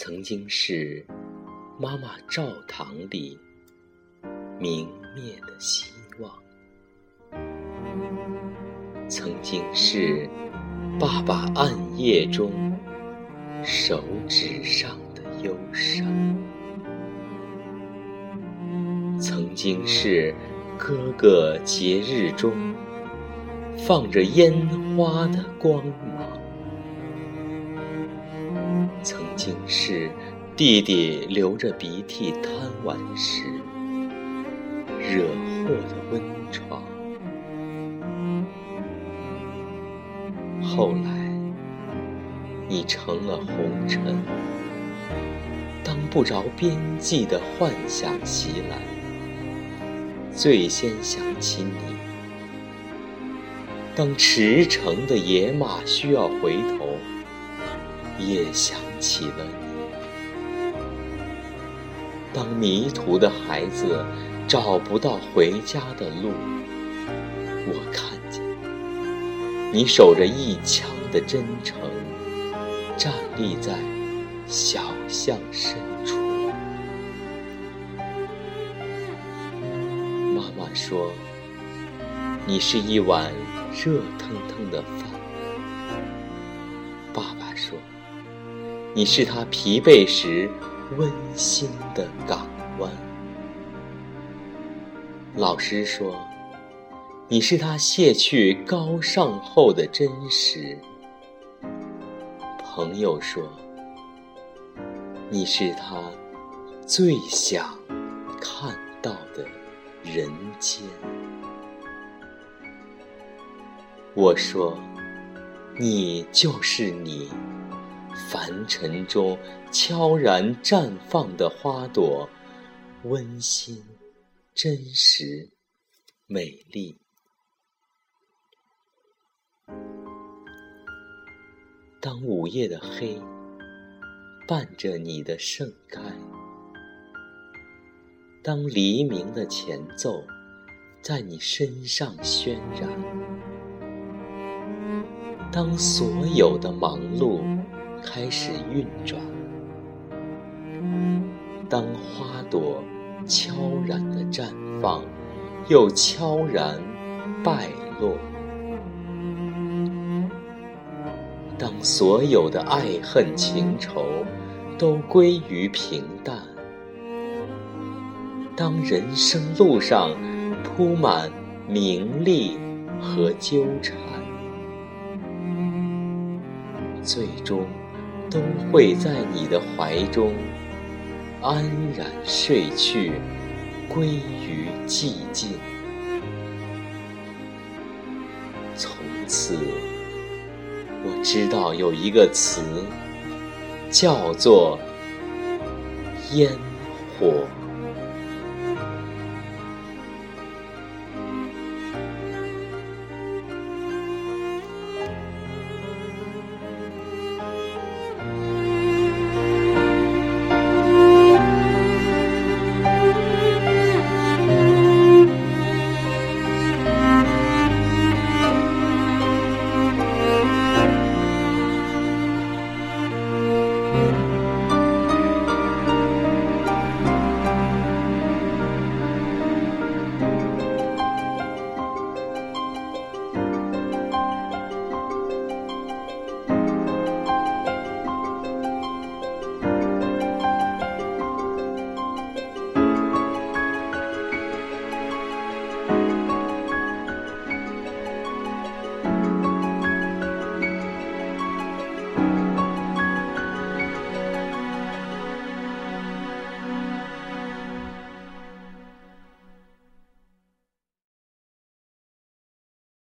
曾经是妈妈灶堂里明灭的希望，曾经是爸爸暗夜中手指上的忧伤，曾经是哥哥节日中放着烟花的光芒。曾经是弟弟流着鼻涕贪玩时惹祸的温床，后来你成了红尘，当不着边际的幻想袭来，最先想起你；当驰骋的野马需要回头。也想起了你。当迷途的孩子找不到回家的路，我看见你守着一腔的真诚，站立在小巷深处。妈妈说：“你是一碗热腾腾的饭。”爸爸说。你是他疲惫时温馨的港湾。老师说，你是他卸去高尚后的真实。朋友说，你是他最想看到的人间。我说，你就是你。凡尘中悄然绽放的花朵，温馨、真实、美丽。当午夜的黑伴着你的盛开，当黎明的前奏在你身上渲染，当所有的忙碌。开始运转。当花朵悄然的绽放，又悄然败落；当所有的爱恨情仇都归于平淡；当人生路上铺满名利和纠缠，最终。都会在你的怀中安然睡去，归于寂静。从此，我知道有一个词，叫做烟火。